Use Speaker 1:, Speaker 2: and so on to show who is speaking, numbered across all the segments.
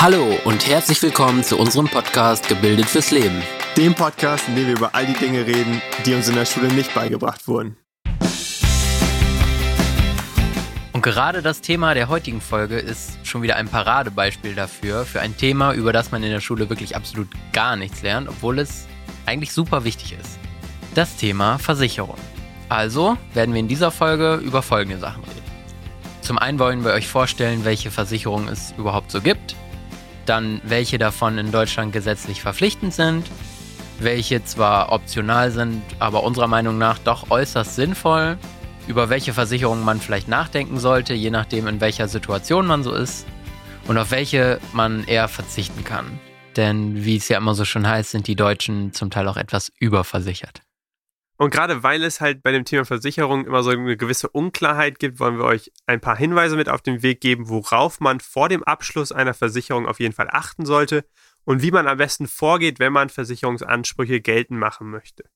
Speaker 1: Hallo und herzlich willkommen zu unserem Podcast Gebildet fürs Leben.
Speaker 2: Dem Podcast, in dem wir über all die Dinge reden, die uns in der Schule nicht beigebracht wurden.
Speaker 1: Und gerade das Thema der heutigen Folge ist schon wieder ein Paradebeispiel dafür, für ein Thema, über das man in der Schule wirklich absolut gar nichts lernt, obwohl es eigentlich super wichtig ist. Das Thema Versicherung. Also werden wir in dieser Folge über folgende Sachen reden. Zum einen wollen wir euch vorstellen, welche Versicherungen es überhaupt so gibt, dann welche davon in Deutschland gesetzlich verpflichtend sind, welche zwar optional sind, aber unserer Meinung nach doch äußerst sinnvoll über welche Versicherungen man vielleicht nachdenken sollte, je nachdem, in welcher Situation man so ist und auf welche man eher verzichten kann. Denn wie es ja immer so schon heißt, sind die Deutschen zum Teil auch etwas überversichert.
Speaker 2: Und gerade weil es halt bei dem Thema Versicherung immer so eine gewisse Unklarheit gibt, wollen wir euch ein paar Hinweise mit auf den Weg geben, worauf man vor dem Abschluss einer Versicherung auf jeden Fall achten sollte und wie man am besten vorgeht, wenn man Versicherungsansprüche geltend machen möchte.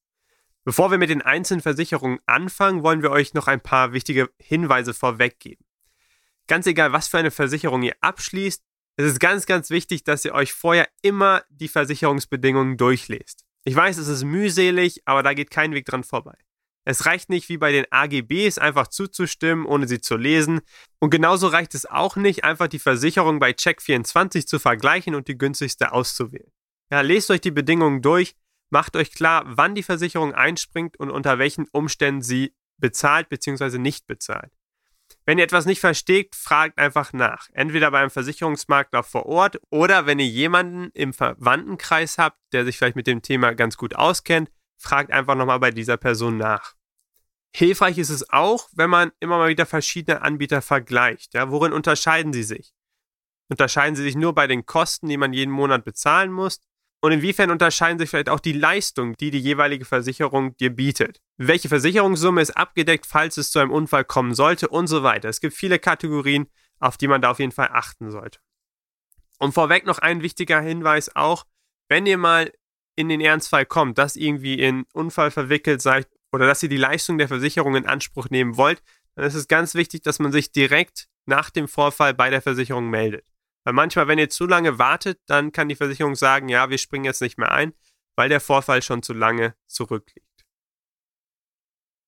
Speaker 2: Bevor wir mit den einzelnen Versicherungen anfangen, wollen wir euch noch ein paar wichtige Hinweise vorweggeben. Ganz egal, was für eine Versicherung ihr abschließt, es ist ganz, ganz wichtig, dass ihr euch vorher immer die Versicherungsbedingungen durchlest. Ich weiß, es ist mühselig, aber da geht kein Weg dran vorbei. Es reicht nicht, wie bei den AGBs, einfach zuzustimmen, ohne sie zu lesen. Und genauso reicht es auch nicht, einfach die Versicherung bei Check24 zu vergleichen und die günstigste auszuwählen. Ja, lest euch die Bedingungen durch, Macht euch klar, wann die Versicherung einspringt und unter welchen Umständen sie bezahlt bzw. nicht bezahlt. Wenn ihr etwas nicht versteht, fragt einfach nach. Entweder beim Versicherungsmakler vor Ort oder wenn ihr jemanden im Verwandtenkreis habt, der sich vielleicht mit dem Thema ganz gut auskennt, fragt einfach nochmal bei dieser Person nach. Hilfreich ist es auch, wenn man immer mal wieder verschiedene Anbieter vergleicht. Ja, worin unterscheiden sie sich? Unterscheiden sie sich nur bei den Kosten, die man jeden Monat bezahlen muss? Und inwiefern unterscheiden sich vielleicht auch die Leistungen, die die jeweilige Versicherung dir bietet? Welche Versicherungssumme ist abgedeckt, falls es zu einem Unfall kommen sollte und so weiter. Es gibt viele Kategorien, auf die man da auf jeden Fall achten sollte. Und vorweg noch ein wichtiger Hinweis auch, wenn ihr mal in den Ernstfall kommt, dass irgendwie in Unfall verwickelt seid oder dass ihr die Leistung der Versicherung in Anspruch nehmen wollt, dann ist es ganz wichtig, dass man sich direkt nach dem Vorfall bei der Versicherung meldet. Weil manchmal, wenn ihr zu lange wartet, dann kann die Versicherung sagen, ja, wir springen jetzt nicht mehr ein, weil der Vorfall schon zu lange zurückliegt.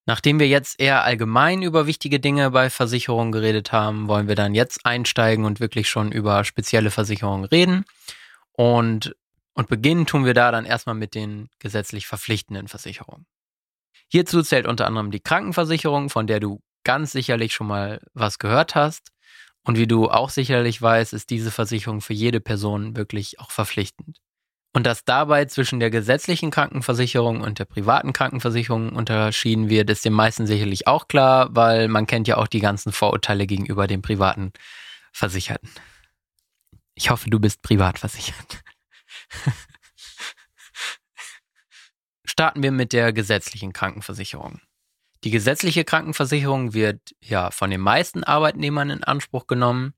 Speaker 1: Nachdem wir jetzt eher allgemein über wichtige Dinge bei Versicherungen geredet haben, wollen wir dann jetzt einsteigen und wirklich schon über spezielle Versicherungen reden. Und, und beginnen tun wir da dann erstmal mit den gesetzlich verpflichtenden Versicherungen. Hierzu zählt unter anderem die Krankenversicherung, von der du ganz sicherlich schon mal was gehört hast. Und wie du auch sicherlich weißt, ist diese Versicherung für jede Person wirklich auch verpflichtend. Und dass dabei zwischen der gesetzlichen Krankenversicherung und der privaten Krankenversicherung unterschieden wird, ist den meisten sicherlich auch klar, weil man kennt ja auch die ganzen Vorurteile gegenüber den privaten Versicherten. Ich hoffe, du bist privat versichert. Starten wir mit der gesetzlichen Krankenversicherung. Die gesetzliche Krankenversicherung wird ja von den meisten Arbeitnehmern in Anspruch genommen.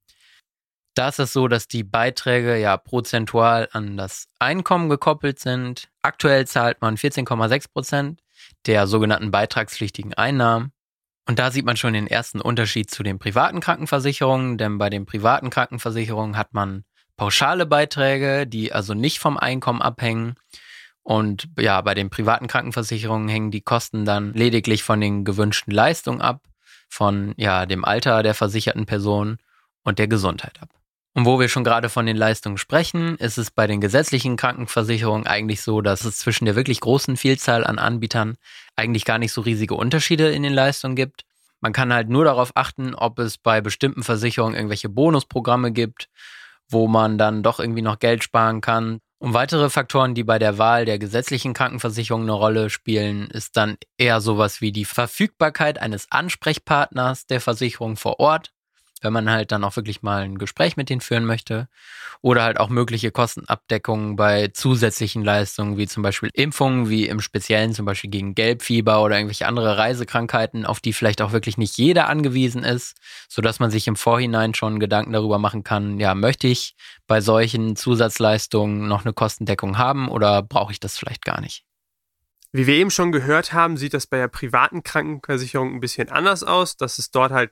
Speaker 1: Da ist es so, dass die Beiträge ja prozentual an das Einkommen gekoppelt sind. Aktuell zahlt man 14,6 Prozent der sogenannten beitragspflichtigen Einnahmen. Und da sieht man schon den ersten Unterschied zu den privaten Krankenversicherungen, denn bei den privaten Krankenversicherungen hat man pauschale Beiträge, die also nicht vom Einkommen abhängen. Und ja, bei den privaten Krankenversicherungen hängen die Kosten dann lediglich von den gewünschten Leistungen ab, von ja, dem Alter der versicherten Person und der Gesundheit ab. Und wo wir schon gerade von den Leistungen sprechen, ist es bei den gesetzlichen Krankenversicherungen eigentlich so, dass es zwischen der wirklich großen Vielzahl an Anbietern eigentlich gar nicht so riesige Unterschiede in den Leistungen gibt. Man kann halt nur darauf achten, ob es bei bestimmten Versicherungen irgendwelche Bonusprogramme gibt, wo man dann doch irgendwie noch Geld sparen kann. Und weitere Faktoren, die bei der Wahl der gesetzlichen Krankenversicherung eine Rolle spielen, ist dann eher sowas wie die Verfügbarkeit eines Ansprechpartners der Versicherung vor Ort wenn man halt dann auch wirklich mal ein Gespräch mit denen führen möchte. Oder halt auch mögliche Kostenabdeckungen bei zusätzlichen Leistungen, wie zum Beispiel Impfungen, wie im Speziellen zum Beispiel gegen Gelbfieber oder irgendwelche andere Reisekrankheiten, auf die vielleicht auch wirklich nicht jeder angewiesen ist, sodass man sich im Vorhinein schon Gedanken darüber machen kann, ja, möchte ich bei solchen Zusatzleistungen noch eine Kostendeckung haben oder brauche ich das vielleicht gar nicht?
Speaker 2: Wie wir eben schon gehört haben, sieht das bei der privaten Krankenversicherung ein bisschen anders aus, dass es dort halt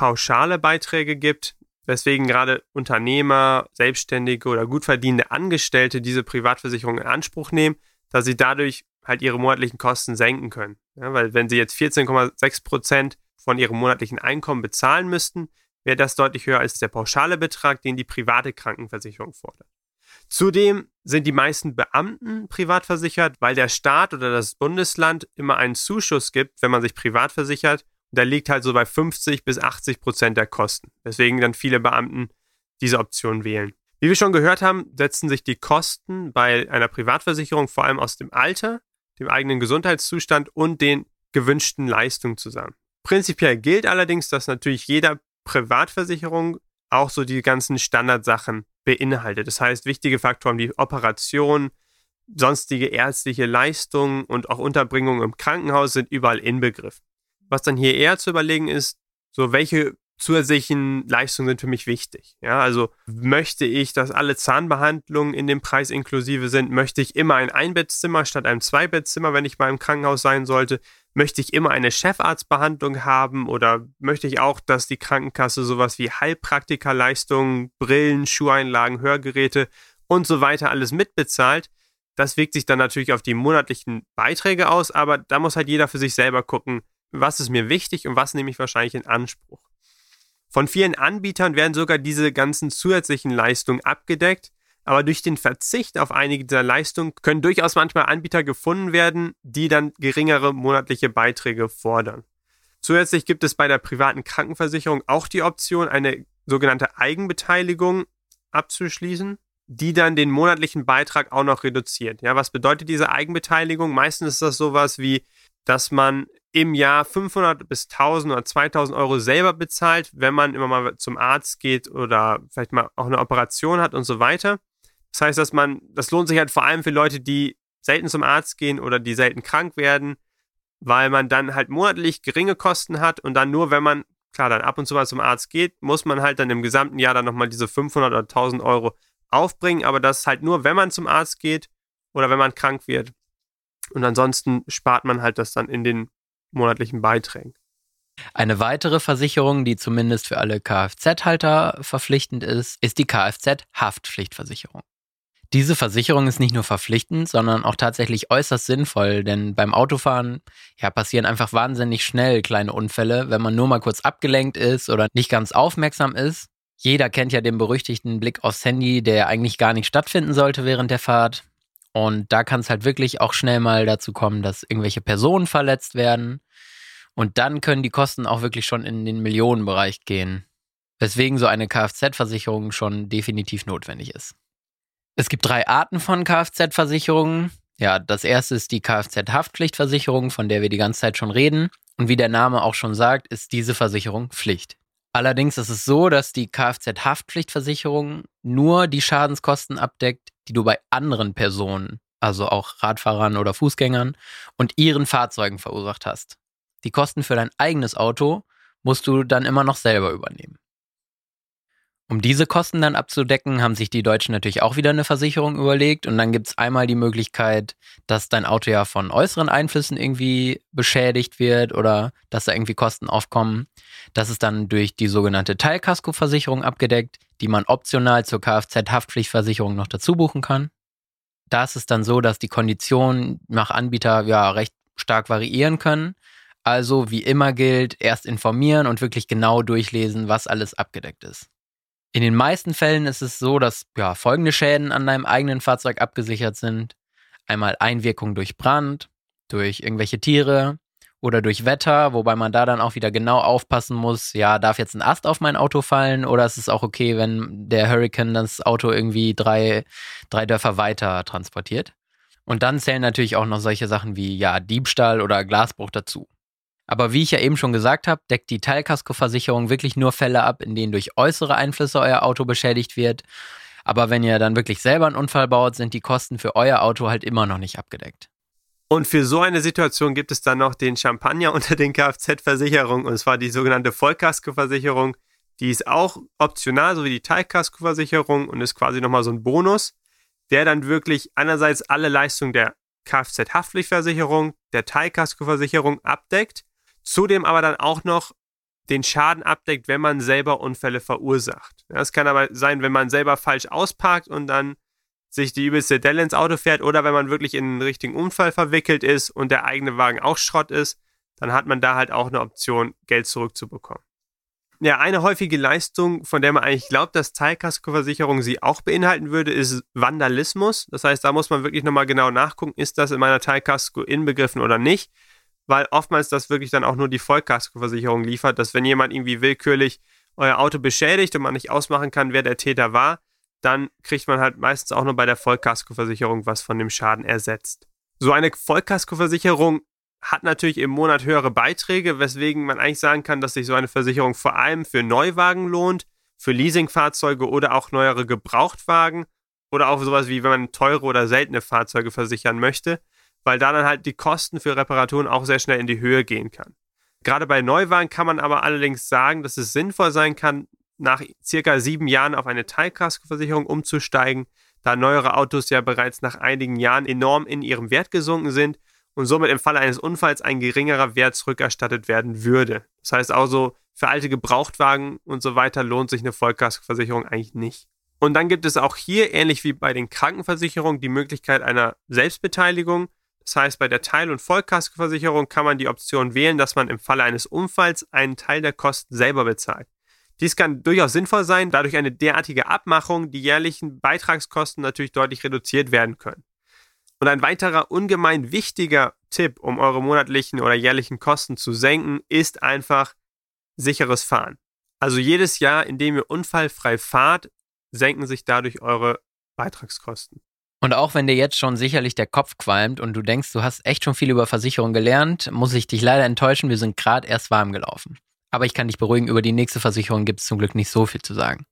Speaker 2: pauschale Beiträge gibt. weswegen gerade Unternehmer, Selbstständige oder gut verdienende Angestellte diese Privatversicherung in Anspruch nehmen, dass sie dadurch halt ihre monatlichen Kosten senken können. Ja, weil wenn sie jetzt 14,6 Prozent von ihrem monatlichen Einkommen bezahlen müssten, wäre das deutlich höher als der pauschale Betrag, den die private Krankenversicherung fordert. Zudem sind die meisten Beamten privat versichert, weil der Staat oder das Bundesland immer einen Zuschuss gibt, wenn man sich privat versichert. Der liegt halt so bei 50 bis 80 Prozent der Kosten. Deswegen dann viele Beamten diese Option wählen. Wie wir schon gehört haben, setzen sich die Kosten bei einer Privatversicherung vor allem aus dem Alter, dem eigenen Gesundheitszustand und den gewünschten Leistungen zusammen. Prinzipiell gilt allerdings, dass natürlich jeder Privatversicherung auch so die ganzen Standardsachen beinhaltet. Das heißt, wichtige Faktoren wie Operation, sonstige ärztliche Leistungen und auch Unterbringung im Krankenhaus sind überall inbegriffen. Was dann hier eher zu überlegen ist, so welche zusätzlichen Leistungen sind für mich wichtig. Ja, also möchte ich, dass alle Zahnbehandlungen in dem Preis inklusive sind? Möchte ich immer ein Einbettzimmer statt einem Zweibettzimmer, wenn ich mal im Krankenhaus sein sollte? Möchte ich immer eine Chefarztbehandlung haben oder möchte ich auch, dass die Krankenkasse sowas wie Heilpraktikerleistungen, Brillen, Schuheinlagen, Hörgeräte und so weiter alles mitbezahlt? Das wirkt sich dann natürlich auf die monatlichen Beiträge aus, aber da muss halt jeder für sich selber gucken, was ist mir wichtig und was nehme ich wahrscheinlich in Anspruch. Von vielen Anbietern werden sogar diese ganzen zusätzlichen Leistungen abgedeckt, aber durch den Verzicht auf einige dieser Leistungen können durchaus manchmal Anbieter gefunden werden, die dann geringere monatliche Beiträge fordern. Zusätzlich gibt es bei der privaten Krankenversicherung auch die Option, eine sogenannte Eigenbeteiligung abzuschließen, die dann den monatlichen Beitrag auch noch reduziert. Ja, was bedeutet diese Eigenbeteiligung? Meistens ist das sowas wie, dass man im Jahr 500 bis 1000 oder 2000 Euro selber bezahlt, wenn man immer mal zum Arzt geht oder vielleicht mal auch eine Operation hat und so weiter. Das heißt, dass man, das lohnt sich halt vor allem für Leute, die selten zum Arzt gehen oder die selten krank werden, weil man dann halt monatlich geringe Kosten hat und dann nur, wenn man, klar, dann ab und zu mal zum Arzt geht, muss man halt dann im gesamten Jahr dann nochmal diese 500 oder 1000 Euro aufbringen, aber das halt nur, wenn man zum Arzt geht oder wenn man krank wird. Und ansonsten spart man halt das dann in den monatlichen Beiträgen.
Speaker 1: Eine weitere Versicherung, die zumindest für alle Kfz-Halter verpflichtend ist, ist die Kfz-Haftpflichtversicherung. Diese Versicherung ist nicht nur verpflichtend, sondern auch tatsächlich äußerst sinnvoll, denn beim Autofahren ja, passieren einfach wahnsinnig schnell kleine Unfälle, wenn man nur mal kurz abgelenkt ist oder nicht ganz aufmerksam ist. Jeder kennt ja den berüchtigten Blick aufs Handy, der eigentlich gar nicht stattfinden sollte während der Fahrt. Und da kann es halt wirklich auch schnell mal dazu kommen, dass irgendwelche Personen verletzt werden. Und dann können die Kosten auch wirklich schon in den Millionenbereich gehen. Weswegen so eine Kfz-Versicherung schon definitiv notwendig ist. Es gibt drei Arten von Kfz-Versicherungen. Ja, das erste ist die Kfz-Haftpflichtversicherung, von der wir die ganze Zeit schon reden. Und wie der Name auch schon sagt, ist diese Versicherung Pflicht. Allerdings ist es so, dass die Kfz-Haftpflichtversicherung nur die Schadenskosten abdeckt, die du bei anderen Personen, also auch Radfahrern oder Fußgängern und ihren Fahrzeugen verursacht hast. Die Kosten für dein eigenes Auto musst du dann immer noch selber übernehmen. Um diese Kosten dann abzudecken, haben sich die Deutschen natürlich auch wieder eine Versicherung überlegt. Und dann gibt es einmal die Möglichkeit, dass dein Auto ja von äußeren Einflüssen irgendwie beschädigt wird oder dass da irgendwie Kosten aufkommen. Das ist dann durch die sogenannte Teilkaskoversicherung abgedeckt, die man optional zur Kfz-Haftpflichtversicherung noch dazu buchen kann. Da ist es dann so, dass die Konditionen nach Anbieter ja recht stark variieren können. Also wie immer gilt, erst informieren und wirklich genau durchlesen, was alles abgedeckt ist. In den meisten Fällen ist es so, dass ja, folgende Schäden an deinem eigenen Fahrzeug abgesichert sind. Einmal Einwirkung durch Brand, durch irgendwelche Tiere oder durch Wetter, wobei man da dann auch wieder genau aufpassen muss, ja, darf jetzt ein Ast auf mein Auto fallen oder ist es auch okay, wenn der Hurricane das Auto irgendwie drei, drei Dörfer weiter transportiert. Und dann zählen natürlich auch noch solche Sachen wie ja, Diebstahl oder Glasbruch dazu. Aber wie ich ja eben schon gesagt habe, deckt die Teilkaskoversicherung wirklich nur Fälle ab, in denen durch äußere Einflüsse euer Auto beschädigt wird. Aber wenn ihr dann wirklich selber einen Unfall baut, sind die Kosten für euer Auto halt immer noch nicht abgedeckt.
Speaker 2: Und für so eine Situation gibt es dann noch den Champagner unter den Kfz-Versicherungen, und zwar die sogenannte Vollkaskoversicherung. Die ist auch optional, so wie die Teilkaskoversicherung und ist quasi nochmal so ein Bonus, der dann wirklich einerseits alle Leistungen der Kfz-Haftpflichtversicherung, der Teilkaskoversicherung abdeckt Zudem aber dann auch noch den Schaden abdeckt, wenn man selber Unfälle verursacht. Es kann aber sein, wenn man selber falsch ausparkt und dann sich die übelste Delle ins Auto fährt oder wenn man wirklich in einen richtigen Unfall verwickelt ist und der eigene Wagen auch Schrott ist, dann hat man da halt auch eine Option, Geld zurückzubekommen. Ja, eine häufige Leistung, von der man eigentlich glaubt, dass Teilkaskoversicherung sie auch beinhalten würde, ist Vandalismus. Das heißt, da muss man wirklich nochmal genau nachgucken, ist das in meiner Teilkasko inbegriffen oder nicht, weil oftmals das wirklich dann auch nur die Vollkaskoversicherung liefert, dass wenn jemand irgendwie willkürlich euer Auto beschädigt und man nicht ausmachen kann, wer der Täter war, dann kriegt man halt meistens auch nur bei der Vollkaskoversicherung was von dem Schaden ersetzt. So eine Vollkaskoversicherung hat natürlich im Monat höhere Beiträge, weswegen man eigentlich sagen kann, dass sich so eine Versicherung vor allem für Neuwagen lohnt, für Leasingfahrzeuge oder auch neuere Gebrauchtwagen oder auch sowas wie wenn man teure oder seltene Fahrzeuge versichern möchte, weil da dann halt die Kosten für Reparaturen auch sehr schnell in die Höhe gehen kann. Gerade bei Neuwagen kann man aber allerdings sagen, dass es sinnvoll sein kann, nach circa sieben Jahren auf eine Teilkaskoversicherung umzusteigen, da neuere Autos ja bereits nach einigen Jahren enorm in ihrem Wert gesunken sind und somit im Falle eines Unfalls ein geringerer Wert zurückerstattet werden würde. Das heißt also, für alte Gebrauchtwagen und so weiter lohnt sich eine Vollkaskoversicherung eigentlich nicht. Und dann gibt es auch hier, ähnlich wie bei den Krankenversicherungen, die Möglichkeit einer Selbstbeteiligung. Das heißt, bei der Teil- und Vollkaskoversicherung kann man die Option wählen, dass man im Falle eines Unfalls einen Teil der Kosten selber bezahlt. Dies kann durchaus sinnvoll sein, da durch eine derartige Abmachung die jährlichen Beitragskosten natürlich deutlich reduziert werden können. Und ein weiterer ungemein wichtiger Tipp, um eure monatlichen oder jährlichen Kosten zu senken, ist einfach sicheres Fahren. Also jedes Jahr, in dem ihr unfallfrei fahrt, senken sich dadurch eure Beitragskosten.
Speaker 1: Und auch wenn dir jetzt schon sicherlich der Kopf qualmt und du denkst, du hast echt schon viel über Versicherung gelernt, muss ich dich leider enttäuschen, wir sind gerade erst warm gelaufen. Aber ich kann dich beruhigen, über die nächste Versicherung gibt es zum Glück nicht so viel zu sagen.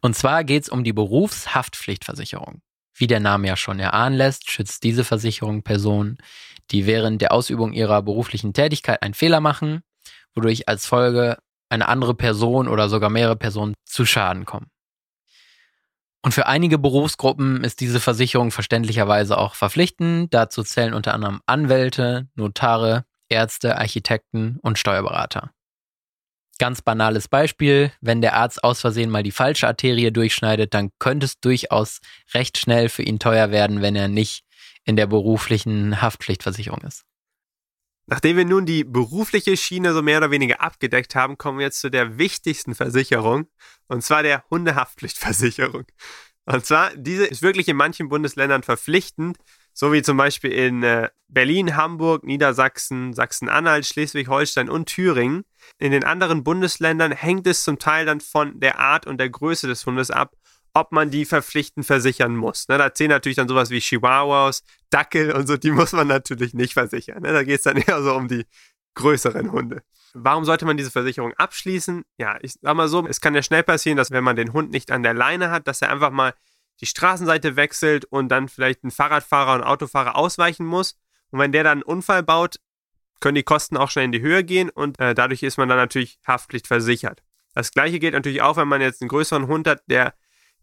Speaker 1: Und zwar geht es um die Berufshaftpflichtversicherung. Wie der Name ja schon erahnen lässt, schützt diese Versicherung Personen, die während der Ausübung ihrer beruflichen Tätigkeit einen Fehler machen, wodurch als Folge eine andere Person oder sogar mehrere Personen zu Schaden kommen. Und für einige Berufsgruppen ist diese Versicherung verständlicherweise auch verpflichtend. Dazu zählen unter anderem Anwälte, Notare, Ärzte, Architekten und Steuerberater. Ganz banales Beispiel, wenn der Arzt aus Versehen mal die falsche Arterie durchschneidet, dann könnte es durchaus recht schnell für ihn teuer werden, wenn er nicht in der beruflichen Haftpflichtversicherung ist.
Speaker 2: Nachdem wir nun die berufliche Schiene so mehr oder weniger abgedeckt haben, kommen wir jetzt zu der wichtigsten Versicherung, und zwar der Hundehaftpflichtversicherung. Und zwar, diese ist wirklich in manchen Bundesländern verpflichtend, so wie zum Beispiel in äh, Berlin, Hamburg, Niedersachsen, Sachsen-Anhalt, Schleswig-Holstein und Thüringen. In den anderen Bundesländern hängt es zum Teil dann von der Art und der Größe des Hundes ab, ob man die verpflichtend versichern muss. Ne, da zählen natürlich dann sowas wie Chihuahuas, Dackel und so, die muss man natürlich nicht versichern. Ne, da geht es dann eher so um die größeren Hunde. Warum sollte man diese Versicherung abschließen? Ja, ich sag mal so, es kann ja schnell passieren, dass wenn man den Hund nicht an der Leine hat, dass er einfach mal die Straßenseite wechselt und dann vielleicht ein Fahrradfahrer und Autofahrer ausweichen muss. Und wenn der dann einen Unfall baut, können die Kosten auch schnell in die Höhe gehen und äh, dadurch ist man dann natürlich haftpflichtversichert. Das gleiche gilt natürlich auch, wenn man jetzt einen größeren Hund hat, der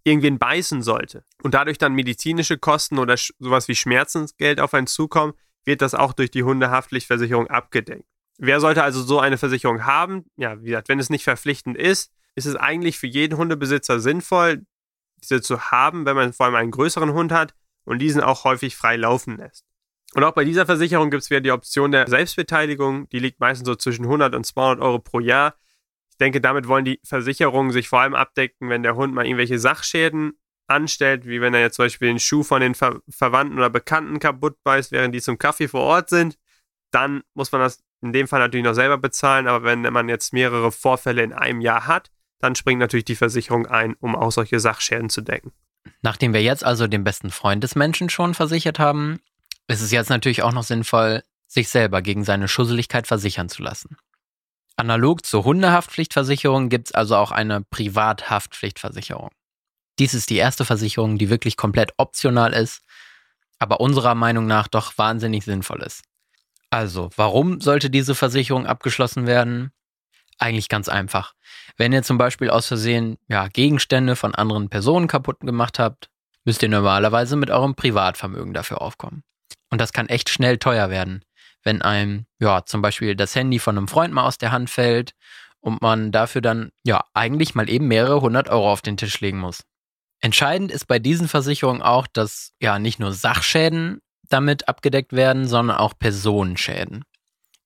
Speaker 2: irgendwen beißen sollte und dadurch dann medizinische Kosten oder sowas wie Schmerzensgeld auf einen zukommen, wird das auch durch die Hundehaftpflichtversicherung abgedeckt. Wer sollte also so eine Versicherung haben? Ja, wie gesagt, wenn es nicht verpflichtend ist, ist es eigentlich für jeden Hundebesitzer sinnvoll, diese zu haben, wenn man vor allem einen größeren Hund hat und diesen auch häufig frei laufen lässt. Und auch bei dieser Versicherung gibt es wieder die Option der Selbstbeteiligung. Die liegt meistens so zwischen 100 und 200 Euro pro Jahr. Denke, damit wollen die Versicherungen sich vor allem abdecken, wenn der Hund mal irgendwelche Sachschäden anstellt, wie wenn er jetzt zum Beispiel den Schuh von den Ver Verwandten oder Bekannten kaputt beißt, während die zum Kaffee vor Ort sind. Dann muss man das in dem Fall natürlich noch selber bezahlen, aber wenn man jetzt mehrere Vorfälle in einem Jahr hat, dann springt natürlich die Versicherung ein, um auch solche Sachschäden zu decken.
Speaker 1: Nachdem wir jetzt also den besten Freund des Menschen schon versichert haben, ist es jetzt natürlich auch noch sinnvoll, sich selber gegen seine Schusseligkeit versichern zu lassen. Analog zur Hundehaftpflichtversicherung gibt es also auch eine Privathaftpflichtversicherung. Dies ist die erste Versicherung, die wirklich komplett optional ist, aber unserer Meinung nach doch wahnsinnig sinnvoll ist. Also, warum sollte diese Versicherung abgeschlossen werden? Eigentlich ganz einfach. Wenn ihr zum Beispiel aus Versehen ja, Gegenstände von anderen Personen kaputt gemacht habt, müsst ihr normalerweise mit eurem Privatvermögen dafür aufkommen. Und das kann echt schnell teuer werden, wenn einem ja zum Beispiel das Handy von einem Freund mal aus der Hand fällt und man dafür dann ja eigentlich mal eben mehrere hundert Euro auf den Tisch legen muss. Entscheidend ist bei diesen Versicherungen auch, dass ja nicht nur Sachschäden damit abgedeckt werden, sondern auch Personenschäden,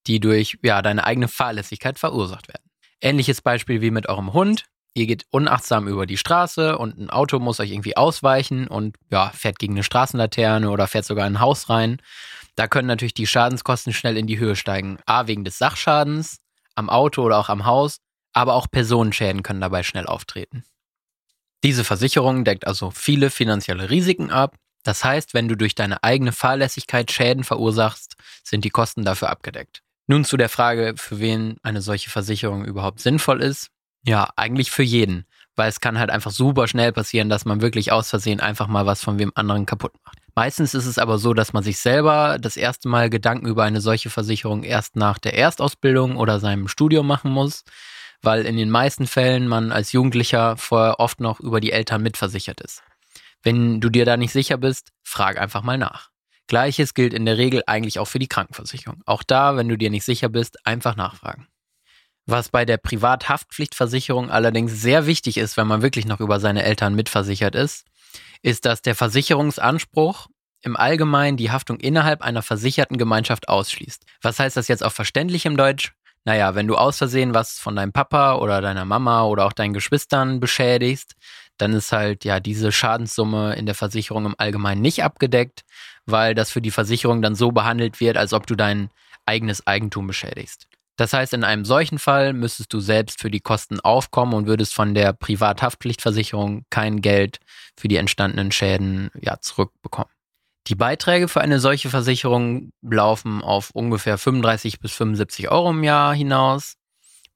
Speaker 1: die durch ja deine eigene Fahrlässigkeit verursacht werden. Ähnliches Beispiel wie mit eurem Hund. Ihr geht unachtsam über die Straße und ein Auto muss euch irgendwie ausweichen und ja, fährt gegen eine Straßenlaterne oder fährt sogar in ein Haus rein. Da können natürlich die Schadenskosten schnell in die Höhe steigen. A, wegen des Sachschadens am Auto oder auch am Haus, aber auch Personenschäden können dabei schnell auftreten. Diese Versicherung deckt also viele finanzielle Risiken ab. Das heißt, wenn du durch deine eigene Fahrlässigkeit Schäden verursachst, sind die Kosten dafür abgedeckt. Nun zu der Frage, für wen eine solche Versicherung überhaupt sinnvoll ist. Ja, eigentlich für jeden, weil es kann halt einfach super schnell passieren, dass man wirklich aus Versehen einfach mal was von wem anderen kaputt macht. Meistens ist es aber so, dass man sich selber das erste Mal Gedanken über eine solche Versicherung erst nach der Erstausbildung oder seinem Studium machen muss, weil in den meisten Fällen man als Jugendlicher vorher oft noch über die Eltern mitversichert ist. Wenn du dir da nicht sicher bist, frag einfach mal nach. Gleiches gilt in der Regel eigentlich auch für die Krankenversicherung. Auch da, wenn du dir nicht sicher bist, einfach nachfragen. Was bei der Privathaftpflichtversicherung allerdings sehr wichtig ist, wenn man wirklich noch über seine Eltern mitversichert ist, ist, dass der Versicherungsanspruch im Allgemeinen die Haftung innerhalb einer versicherten Gemeinschaft ausschließt. Was heißt das jetzt auf verständlichem Deutsch? Naja, wenn du aus Versehen was von deinem Papa oder deiner Mama oder auch deinen Geschwistern beschädigst, dann ist halt ja diese Schadenssumme in der Versicherung im Allgemeinen nicht abgedeckt, weil das für die Versicherung dann so behandelt wird, als ob du dein eigenes Eigentum beschädigst. Das heißt, in einem solchen Fall müsstest du selbst für die Kosten aufkommen und würdest von der Privathaftpflichtversicherung kein Geld für die entstandenen Schäden ja, zurückbekommen. Die Beiträge für eine solche Versicherung laufen auf ungefähr 35 bis 75 Euro im Jahr hinaus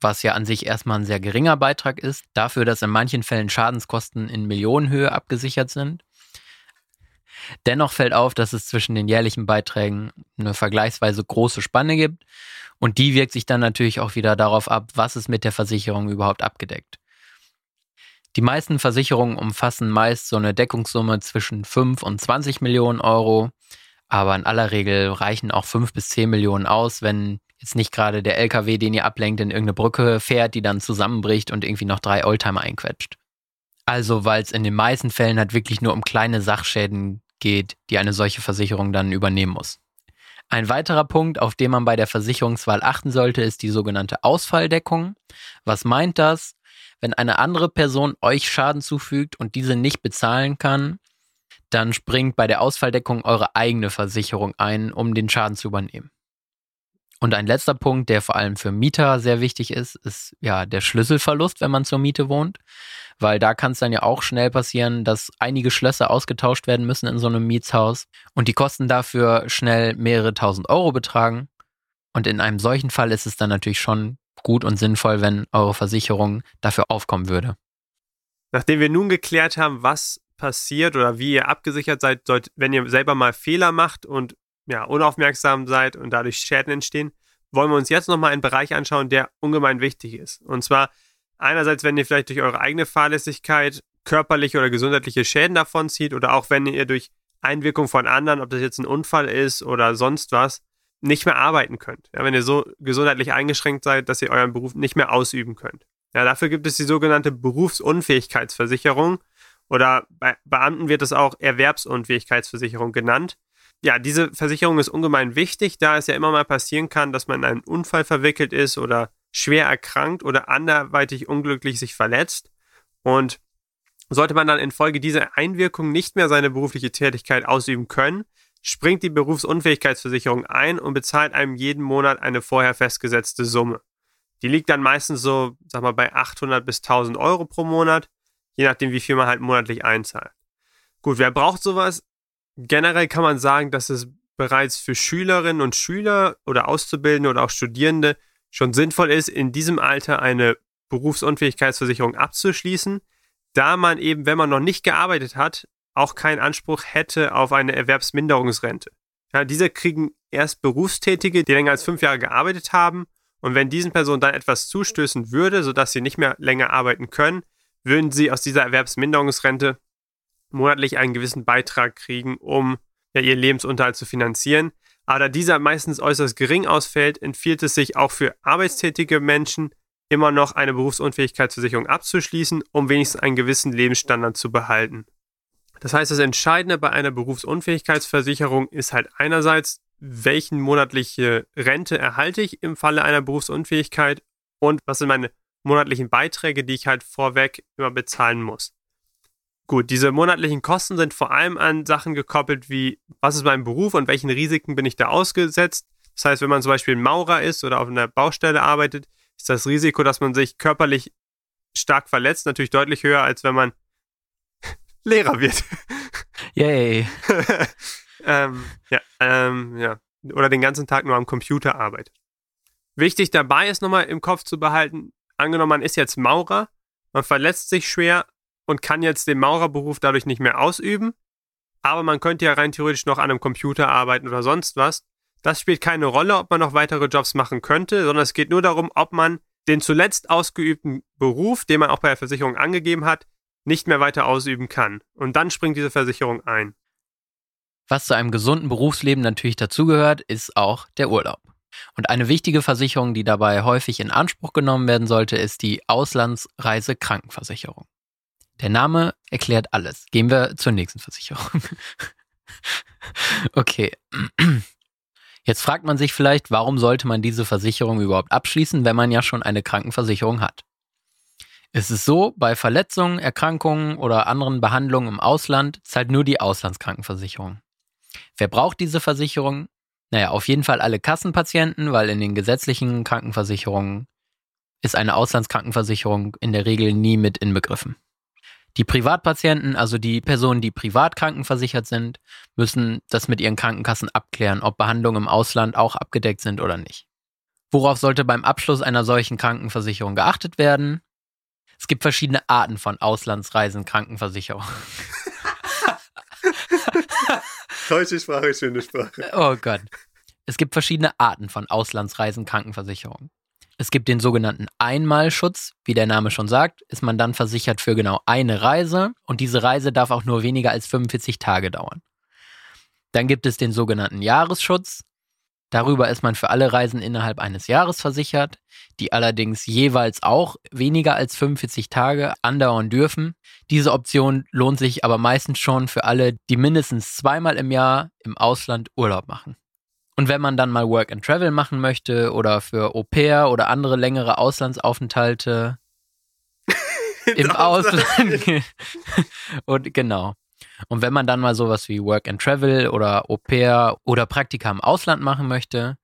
Speaker 1: was ja an sich erstmal ein sehr geringer Beitrag ist, dafür, dass in manchen Fällen Schadenskosten in Millionenhöhe abgesichert sind. Dennoch fällt auf, dass es zwischen den jährlichen Beiträgen eine vergleichsweise große Spanne gibt und die wirkt sich dann natürlich auch wieder darauf ab, was ist mit der Versicherung überhaupt abgedeckt. Die meisten Versicherungen umfassen meist so eine Deckungssumme zwischen 5 und 20 Millionen Euro, aber in aller Regel reichen auch 5 bis 10 Millionen aus, wenn jetzt nicht gerade der LKW, den ihr ablenkt, in irgendeine Brücke fährt, die dann zusammenbricht und irgendwie noch drei Oldtimer einquetscht. Also, weil es in den meisten Fällen halt wirklich nur um kleine Sachschäden geht, die eine solche Versicherung dann übernehmen muss. Ein weiterer Punkt, auf den man bei der Versicherungswahl achten sollte, ist die sogenannte Ausfalldeckung. Was meint das? Wenn eine andere Person euch Schaden zufügt und diese nicht bezahlen kann, dann springt bei der Ausfalldeckung eure eigene Versicherung ein, um den Schaden zu übernehmen. Und ein letzter Punkt, der vor allem für Mieter sehr wichtig ist, ist ja der Schlüsselverlust, wenn man zur Miete wohnt. Weil da kann es dann ja auch schnell passieren, dass einige Schlösser ausgetauscht werden müssen in so einem Mietshaus und die Kosten dafür schnell mehrere tausend Euro betragen. Und in einem solchen Fall ist es dann natürlich schon gut und sinnvoll, wenn eure Versicherung dafür aufkommen würde.
Speaker 2: Nachdem wir nun geklärt haben, was passiert oder wie ihr abgesichert seid, sollt, wenn ihr selber mal Fehler macht und ja, unaufmerksam seid und dadurch Schäden entstehen, wollen wir uns jetzt nochmal einen Bereich anschauen, der ungemein wichtig ist. Und zwar einerseits, wenn ihr vielleicht durch eure eigene Fahrlässigkeit körperliche oder gesundheitliche Schäden davon zieht oder auch wenn ihr durch Einwirkung von anderen, ob das jetzt ein Unfall ist oder sonst was, nicht mehr arbeiten könnt. Ja, wenn ihr so gesundheitlich eingeschränkt seid, dass ihr euren Beruf nicht mehr ausüben könnt. Ja, dafür gibt es die sogenannte Berufsunfähigkeitsversicherung oder bei Beamten wird es auch Erwerbsunfähigkeitsversicherung genannt ja, diese Versicherung ist ungemein wichtig, da es ja immer mal passieren kann, dass man in einen Unfall verwickelt ist oder schwer erkrankt oder anderweitig unglücklich sich verletzt. Und sollte man dann infolge dieser Einwirkung nicht mehr seine berufliche Tätigkeit ausüben können, springt die Berufsunfähigkeitsversicherung ein und bezahlt einem jeden Monat eine vorher festgesetzte Summe. Die liegt dann meistens so, sag mal, bei 800 bis 1000 Euro pro Monat, je nachdem, wie viel man halt monatlich einzahlt. Gut, wer braucht sowas? Generell kann man sagen, dass es bereits für Schülerinnen und Schüler oder Auszubildende oder auch Studierende schon sinnvoll ist, in diesem Alter eine Berufsunfähigkeitsversicherung abzuschließen, da man eben, wenn man noch nicht gearbeitet hat, auch keinen Anspruch hätte auf eine Erwerbsminderungsrente. Ja, diese kriegen erst Berufstätige, die länger als fünf Jahre gearbeitet haben. Und wenn diesen Personen dann etwas zustößen würde, sodass sie nicht mehr länger arbeiten können, würden sie aus dieser Erwerbsminderungsrente monatlich einen gewissen Beitrag kriegen, um ja, ihren Lebensunterhalt zu finanzieren. Aber da dieser meistens äußerst gering ausfällt, empfiehlt es sich auch für arbeitstätige Menschen, immer noch eine Berufsunfähigkeitsversicherung abzuschließen, um wenigstens einen gewissen Lebensstandard zu behalten. Das heißt, das Entscheidende bei einer Berufsunfähigkeitsversicherung ist halt einerseits, welchen monatliche Rente erhalte ich im Falle einer Berufsunfähigkeit und was sind meine monatlichen Beiträge, die ich halt vorweg immer bezahlen muss. Gut, diese monatlichen Kosten sind vor allem an Sachen gekoppelt wie, was ist mein Beruf und welchen Risiken bin ich da ausgesetzt. Das heißt, wenn man zum Beispiel ein Maurer ist oder auf einer Baustelle arbeitet, ist das Risiko, dass man sich körperlich stark verletzt, natürlich deutlich höher, als wenn man Lehrer wird.
Speaker 1: Yay.
Speaker 2: ähm, ja, ähm, ja. Oder den ganzen Tag nur am Computer arbeitet. Wichtig dabei ist nochmal im Kopf zu behalten, angenommen, man ist jetzt Maurer, man verletzt sich schwer und kann jetzt den Maurerberuf dadurch nicht mehr ausüben, aber man könnte ja rein theoretisch noch an einem Computer arbeiten oder sonst was. Das spielt keine Rolle, ob man noch weitere Jobs machen könnte, sondern es geht nur darum, ob man den zuletzt ausgeübten Beruf, den man auch bei der Versicherung angegeben hat, nicht mehr weiter ausüben kann. Und dann springt diese Versicherung ein.
Speaker 1: Was zu einem gesunden Berufsleben natürlich dazugehört, ist auch der Urlaub. Und eine wichtige Versicherung, die dabei häufig in Anspruch genommen werden sollte, ist die Auslandsreisekrankenversicherung. Der Name erklärt alles. Gehen wir zur nächsten Versicherung. okay. Jetzt fragt man sich vielleicht, warum sollte man diese Versicherung überhaupt abschließen, wenn man ja schon eine Krankenversicherung hat? Es ist so, bei Verletzungen, Erkrankungen oder anderen Behandlungen im Ausland zahlt nur die Auslandskrankenversicherung. Wer braucht diese Versicherung? Naja, auf jeden Fall alle Kassenpatienten, weil in den gesetzlichen Krankenversicherungen ist eine Auslandskrankenversicherung in der Regel nie mit inbegriffen. Die Privatpatienten, also die Personen, die privat krankenversichert sind, müssen das mit ihren Krankenkassen abklären, ob Behandlungen im Ausland auch abgedeckt sind oder nicht. Worauf sollte beim Abschluss einer solchen Krankenversicherung geachtet werden? Es gibt verschiedene Arten von Auslandsreisen Krankenversicherung.
Speaker 2: Deutsche Sprache, schöne Sprache.
Speaker 1: Oh Gott. Es gibt verschiedene Arten von Auslandsreisen Krankenversicherung. Es gibt den sogenannten Einmalschutz. Wie der Name schon sagt, ist man dann versichert für genau eine Reise und diese Reise darf auch nur weniger als 45 Tage dauern. Dann gibt es den sogenannten Jahresschutz. Darüber ist man für alle Reisen innerhalb eines Jahres versichert, die allerdings jeweils auch weniger als 45 Tage andauern dürfen. Diese Option lohnt sich aber meistens schon für alle, die mindestens zweimal im Jahr im Ausland Urlaub machen. Und wenn man dann mal Work and Travel machen möchte oder für Au pair oder andere längere Auslandsaufenthalte im Ausland. und genau. Und wenn man dann mal sowas wie Work and Travel oder Au pair oder Praktika im Ausland machen möchte,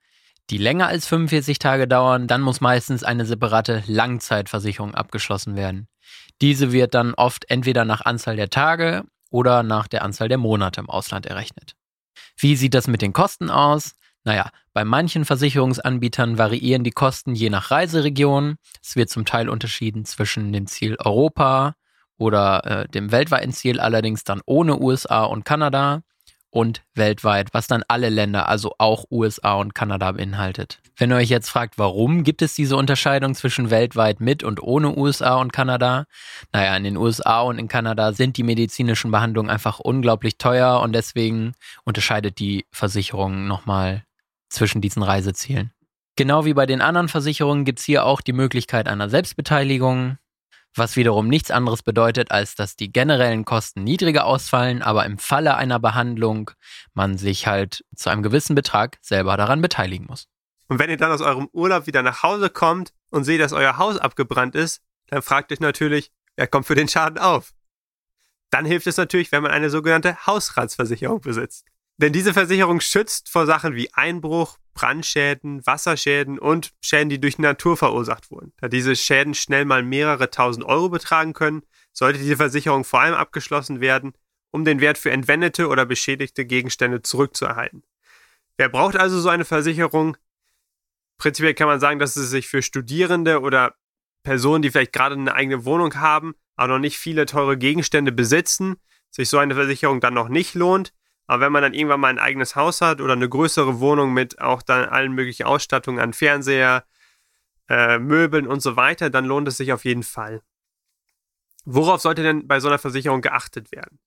Speaker 1: die länger als 45 Tage dauern, dann muss meistens eine separate Langzeitversicherung abgeschlossen werden. Diese wird dann oft entweder nach Anzahl der Tage oder nach der Anzahl der Monate im Ausland errechnet. Wie sieht das mit den Kosten aus? Naja, bei manchen Versicherungsanbietern variieren die Kosten je nach Reiseregion. Es wird zum Teil unterschieden zwischen dem Ziel Europa oder äh, dem weltweiten Ziel, allerdings dann ohne USA und Kanada und weltweit, was dann alle Länder, also auch USA und Kanada beinhaltet. Wenn ihr euch jetzt fragt, warum gibt es diese Unterscheidung zwischen weltweit mit und ohne USA und Kanada? Naja, in den USA und in Kanada sind die medizinischen Behandlungen einfach unglaublich teuer und deswegen unterscheidet die Versicherung nochmal zwischen diesen Reisezielen. Genau wie bei den anderen Versicherungen gibt es hier auch die Möglichkeit einer Selbstbeteiligung, was wiederum nichts anderes bedeutet, als dass die generellen Kosten niedriger ausfallen, aber im Falle einer Behandlung man sich halt zu einem gewissen Betrag selber daran beteiligen muss.
Speaker 2: Und wenn ihr dann aus eurem Urlaub wieder nach Hause kommt und seht, dass euer Haus abgebrannt ist, dann fragt euch natürlich, wer kommt für den Schaden auf? Dann hilft es natürlich, wenn man eine sogenannte Hausratsversicherung besitzt. Denn diese Versicherung schützt vor Sachen wie Einbruch, Brandschäden, Wasserschäden und Schäden, die durch Natur verursacht wurden. Da diese Schäden schnell mal mehrere tausend Euro betragen können, sollte diese Versicherung vor allem abgeschlossen werden, um den Wert für entwendete oder beschädigte Gegenstände zurückzuerhalten. Wer braucht also so eine Versicherung? Prinzipiell kann man sagen, dass es sich für Studierende oder Personen, die vielleicht gerade eine eigene Wohnung haben, aber noch nicht viele teure Gegenstände besitzen, sich so eine Versicherung dann noch nicht lohnt. Aber wenn man dann irgendwann mal ein eigenes Haus hat oder eine größere Wohnung mit auch dann allen möglichen Ausstattungen an Fernseher, äh, Möbeln und so weiter, dann lohnt es sich auf jeden Fall. Worauf sollte denn bei so einer Versicherung geachtet werden?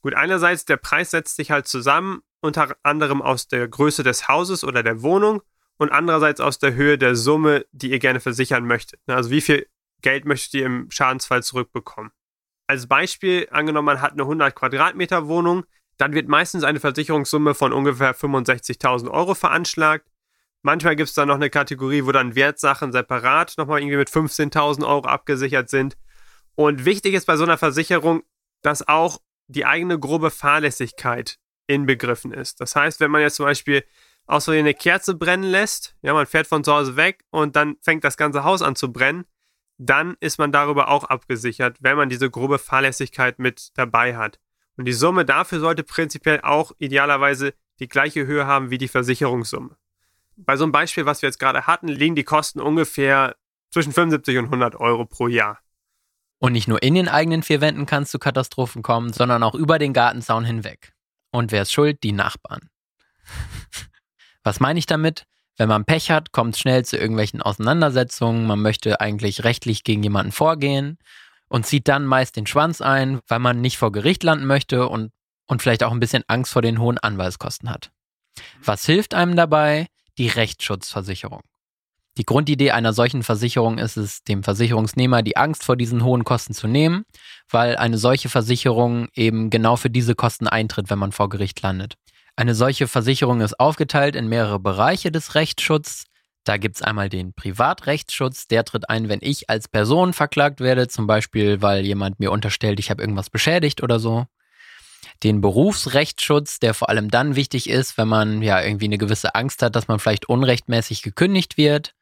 Speaker 2: Gut, einerseits der Preis setzt sich halt zusammen, unter anderem aus der Größe des Hauses oder der Wohnung und andererseits aus der Höhe der Summe, die ihr gerne versichern möchtet. Also wie viel Geld möchtet ihr im Schadensfall zurückbekommen? Als Beispiel, angenommen, man hat eine 100 Quadratmeter Wohnung, dann wird meistens eine Versicherungssumme von ungefähr 65.000 Euro veranschlagt. Manchmal gibt es dann noch eine Kategorie, wo dann Wertsachen separat nochmal irgendwie mit 15.000 Euro abgesichert sind. Und wichtig ist bei so einer Versicherung, dass auch die eigene grobe Fahrlässigkeit inbegriffen ist. Das heißt, wenn man jetzt zum Beispiel aus Versehen eine Kerze brennen lässt, ja, man fährt von zu Hause weg und dann fängt das ganze Haus an zu brennen, dann ist man darüber auch abgesichert, wenn man diese grobe Fahrlässigkeit mit dabei hat. Und die Summe dafür sollte prinzipiell auch idealerweise die gleiche Höhe haben wie die Versicherungssumme. Bei so einem Beispiel, was wir jetzt gerade hatten, liegen die Kosten ungefähr zwischen 75 und 100 Euro pro Jahr.
Speaker 1: Und nicht nur in den eigenen vier Wänden kann es zu Katastrophen kommen, sondern auch über den Gartenzaun hinweg. Und wer ist schuld? Die Nachbarn. Was meine ich damit? Wenn man Pech hat, kommt es schnell zu irgendwelchen Auseinandersetzungen. Man möchte eigentlich rechtlich gegen jemanden vorgehen und zieht dann meist den Schwanz ein, weil man nicht vor Gericht landen möchte und, und vielleicht auch ein bisschen Angst vor den hohen Anwaltskosten hat. Was hilft einem dabei? Die Rechtsschutzversicherung. Die Grundidee einer solchen Versicherung ist es, dem Versicherungsnehmer die Angst vor diesen hohen Kosten zu nehmen, weil eine solche Versicherung eben genau für diese Kosten eintritt, wenn man vor Gericht landet. Eine solche Versicherung ist aufgeteilt in mehrere Bereiche des Rechtsschutzes. Da gibt es einmal den Privatrechtsschutz, der tritt ein, wenn ich als Person verklagt werde, zum Beispiel, weil jemand mir unterstellt, ich habe irgendwas beschädigt oder so. Den Berufsrechtsschutz, der vor allem dann wichtig ist, wenn man ja irgendwie eine gewisse Angst hat, dass man vielleicht unrechtmäßig gekündigt wird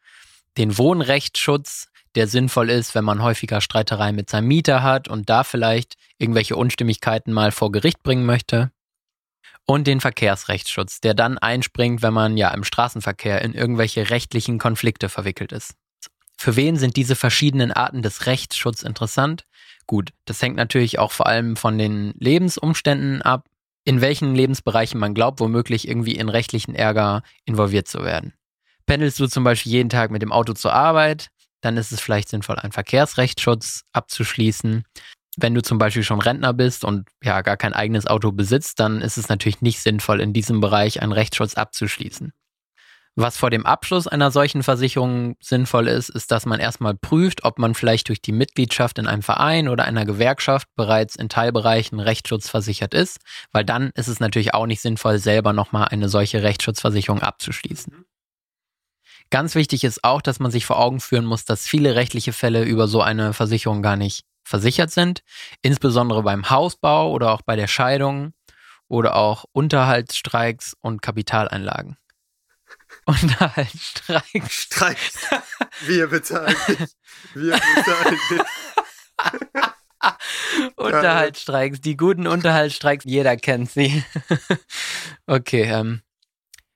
Speaker 1: den Wohnrechtsschutz, der sinnvoll ist, wenn man häufiger Streitereien mit seinem Mieter hat und da vielleicht irgendwelche Unstimmigkeiten mal vor Gericht bringen möchte. Und den Verkehrsrechtsschutz, der dann einspringt, wenn man ja im Straßenverkehr in irgendwelche rechtlichen Konflikte verwickelt ist. Für wen sind diese verschiedenen Arten des Rechtsschutzes interessant? Gut, das hängt natürlich auch vor allem von den Lebensumständen ab, in welchen Lebensbereichen man glaubt, womöglich irgendwie in rechtlichen Ärger involviert zu werden. Pendelst du zum Beispiel jeden Tag mit dem Auto zur Arbeit, dann ist es vielleicht sinnvoll, einen Verkehrsrechtsschutz abzuschließen. Wenn du zum Beispiel schon Rentner bist und ja gar kein eigenes Auto besitzt, dann ist es natürlich nicht sinnvoll, in diesem Bereich einen Rechtsschutz abzuschließen. Was vor dem Abschluss einer solchen Versicherung sinnvoll ist, ist, dass man erstmal prüft, ob man vielleicht durch die Mitgliedschaft in einem Verein oder einer Gewerkschaft bereits in Teilbereichen Rechtsschutz versichert ist, weil dann ist es natürlich auch nicht sinnvoll, selber nochmal eine solche Rechtsschutzversicherung abzuschließen. Ganz wichtig ist auch, dass man sich vor Augen führen muss, dass viele rechtliche Fälle über so eine Versicherung gar nicht versichert sind, insbesondere beim Hausbau oder auch bei der Scheidung oder auch Unterhaltsstreiks und Kapitaleinlagen. Unterhaltsstreiks.
Speaker 2: Streiks. Wir bezahlen nicht. Wir bezahlen nicht.
Speaker 1: Unterhaltsstreiks, die guten Unterhaltsstreiks, jeder kennt sie. okay, ähm,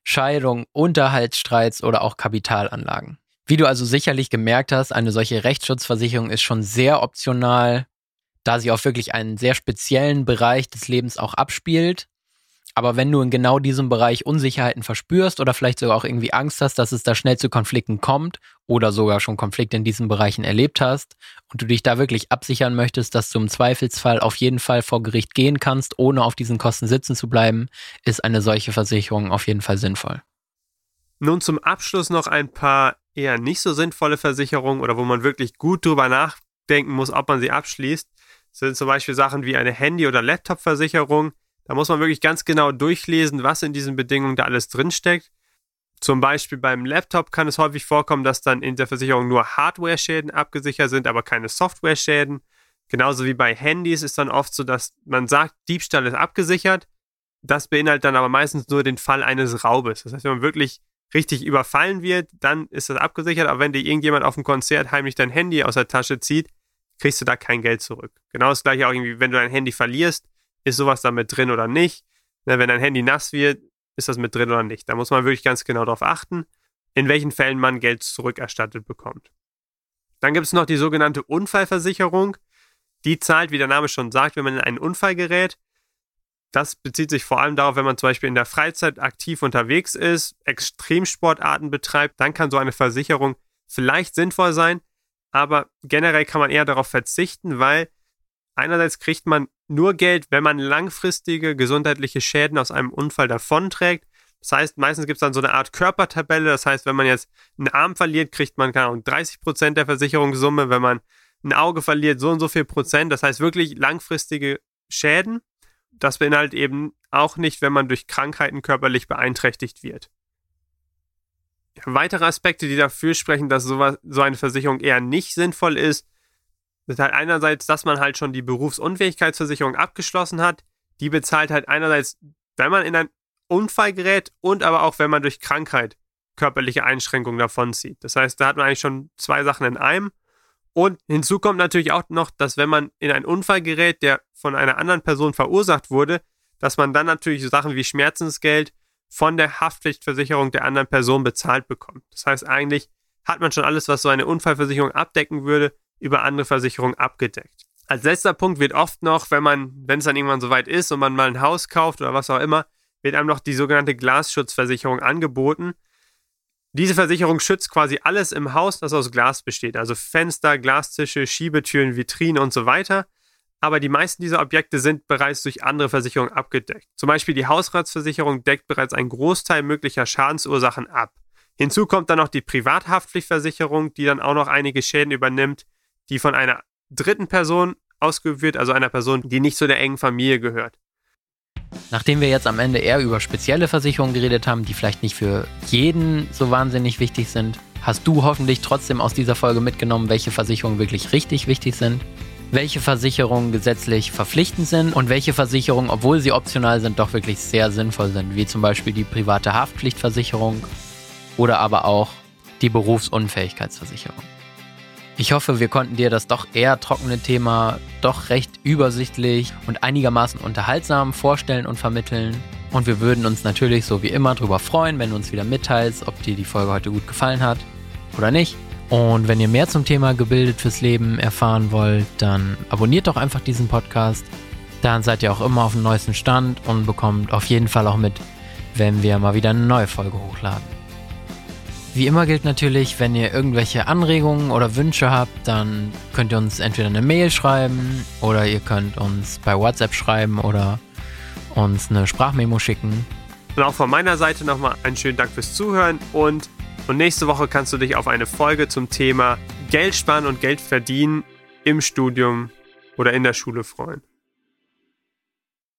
Speaker 1: Scheidung, Unterhaltsstreits oder auch Kapitalanlagen. Wie du also sicherlich gemerkt hast, eine solche Rechtsschutzversicherung ist schon sehr optional, da sie auf wirklich einen sehr speziellen Bereich des Lebens auch abspielt aber wenn du in genau diesem Bereich Unsicherheiten verspürst oder vielleicht sogar auch irgendwie Angst hast, dass es da schnell zu Konflikten kommt oder sogar schon Konflikte in diesen Bereichen erlebt hast und du dich da wirklich absichern möchtest, dass du im Zweifelsfall auf jeden Fall vor Gericht gehen kannst, ohne auf diesen Kosten sitzen zu bleiben, ist eine solche Versicherung auf jeden Fall sinnvoll.
Speaker 2: Nun zum Abschluss noch ein paar eher nicht so sinnvolle Versicherungen oder wo man wirklich gut drüber nachdenken muss, ob man sie abschließt. Sind zum Beispiel Sachen wie eine Handy- oder Laptop-Versicherung da muss man wirklich ganz genau durchlesen, was in diesen Bedingungen da alles drinsteckt. Zum Beispiel beim Laptop kann es häufig vorkommen, dass dann in der Versicherung nur Hardware-Schäden abgesichert sind, aber keine Software-Schäden. Genauso wie bei Handys ist dann oft so, dass man sagt, Diebstahl ist abgesichert. Das beinhaltet dann aber meistens nur den Fall eines Raubes. Das heißt, wenn man wirklich richtig überfallen wird, dann ist das abgesichert. Aber wenn dir irgendjemand auf dem Konzert heimlich dein Handy aus der Tasche zieht, kriegst du da kein Geld zurück. Genau das gleiche auch irgendwie, wenn du dein Handy verlierst, ist sowas da mit drin oder nicht. Ne, wenn dein Handy nass wird, ist das mit drin oder nicht. Da muss man wirklich ganz genau darauf achten, in welchen Fällen man Geld zurückerstattet bekommt. Dann gibt es noch die sogenannte Unfallversicherung. Die zahlt, wie der Name schon sagt, wenn man in einen Unfall gerät. Das bezieht sich vor allem darauf, wenn man zum Beispiel in der Freizeit aktiv unterwegs ist, Extremsportarten betreibt, dann kann so eine Versicherung vielleicht sinnvoll sein, aber generell kann man eher darauf verzichten, weil einerseits kriegt man nur Geld, wenn man langfristige gesundheitliche Schäden aus einem Unfall davonträgt. Das heißt, meistens gibt es dann so eine Art Körpertabelle. Das heißt, wenn man jetzt einen Arm verliert, kriegt man keine Ahnung, 30 Prozent der Versicherungssumme. Wenn man ein Auge verliert, so und so viel Prozent. Das heißt wirklich langfristige Schäden. Das beinhaltet eben auch nicht, wenn man durch Krankheiten körperlich beeinträchtigt wird. Weitere Aspekte, die dafür sprechen, dass sowas, so eine Versicherung eher nicht sinnvoll ist, sind halt einerseits, dass man halt schon die Berufsunfähigkeitsversicherung abgeschlossen hat. Die bezahlt halt einerseits, wenn man in einen Unfall gerät und aber auch, wenn man durch Krankheit körperliche Einschränkungen davonzieht. Das heißt, da hat man eigentlich schon zwei Sachen in einem. Und hinzu kommt natürlich auch noch, dass wenn man in einen Unfall gerät, der von einer anderen Person verursacht wurde, dass man dann natürlich Sachen wie Schmerzensgeld von der Haftpflichtversicherung der anderen Person bezahlt bekommt. Das heißt, eigentlich hat man schon alles, was so eine Unfallversicherung abdecken würde, über andere Versicherungen abgedeckt. Als letzter Punkt wird oft noch, wenn man, wenn es dann irgendwann soweit ist und man mal ein Haus kauft oder was auch immer, wird einem noch die sogenannte Glasschutzversicherung angeboten. Diese Versicherung schützt quasi alles im Haus, das aus Glas besteht, also Fenster, Glastische, Schiebetüren, Vitrinen und so weiter. Aber die meisten dieser Objekte sind bereits durch andere Versicherungen abgedeckt. Zum Beispiel die Hausratsversicherung deckt bereits einen Großteil möglicher Schadensursachen ab. Hinzu kommt dann noch die Privathaftpflichtversicherung, die dann auch noch einige Schäden übernimmt, die von einer dritten Person ausgeübt wird, also einer Person, die nicht zu der engen Familie gehört.
Speaker 1: Nachdem wir jetzt am Ende eher über spezielle Versicherungen geredet haben, die vielleicht nicht für jeden so wahnsinnig wichtig sind, hast du hoffentlich trotzdem aus dieser Folge mitgenommen, welche Versicherungen wirklich richtig wichtig sind, welche Versicherungen gesetzlich verpflichtend sind und welche Versicherungen, obwohl sie optional sind, doch wirklich sehr sinnvoll sind, wie zum Beispiel die private Haftpflichtversicherung oder aber auch die Berufsunfähigkeitsversicherung. Ich hoffe, wir konnten dir das doch eher trockene Thema doch recht übersichtlich und einigermaßen unterhaltsam vorstellen und vermitteln. Und wir würden uns natürlich so wie immer darüber freuen, wenn du uns wieder mitteilst, ob dir die Folge heute gut gefallen hat oder nicht. Und wenn ihr mehr zum Thema gebildet fürs Leben erfahren wollt, dann abonniert doch einfach diesen Podcast. Dann seid ihr auch immer auf dem neuesten Stand und bekommt auf jeden Fall auch mit, wenn wir mal wieder eine neue Folge hochladen. Wie immer gilt natürlich, wenn ihr irgendwelche Anregungen oder Wünsche habt, dann könnt ihr uns entweder eine Mail schreiben oder ihr könnt uns bei WhatsApp schreiben oder uns eine Sprachmemo schicken.
Speaker 2: Und auch von meiner Seite nochmal einen schönen Dank fürs Zuhören und, und nächste Woche kannst du dich auf eine Folge zum Thema Geld sparen und Geld verdienen im Studium oder in der Schule freuen.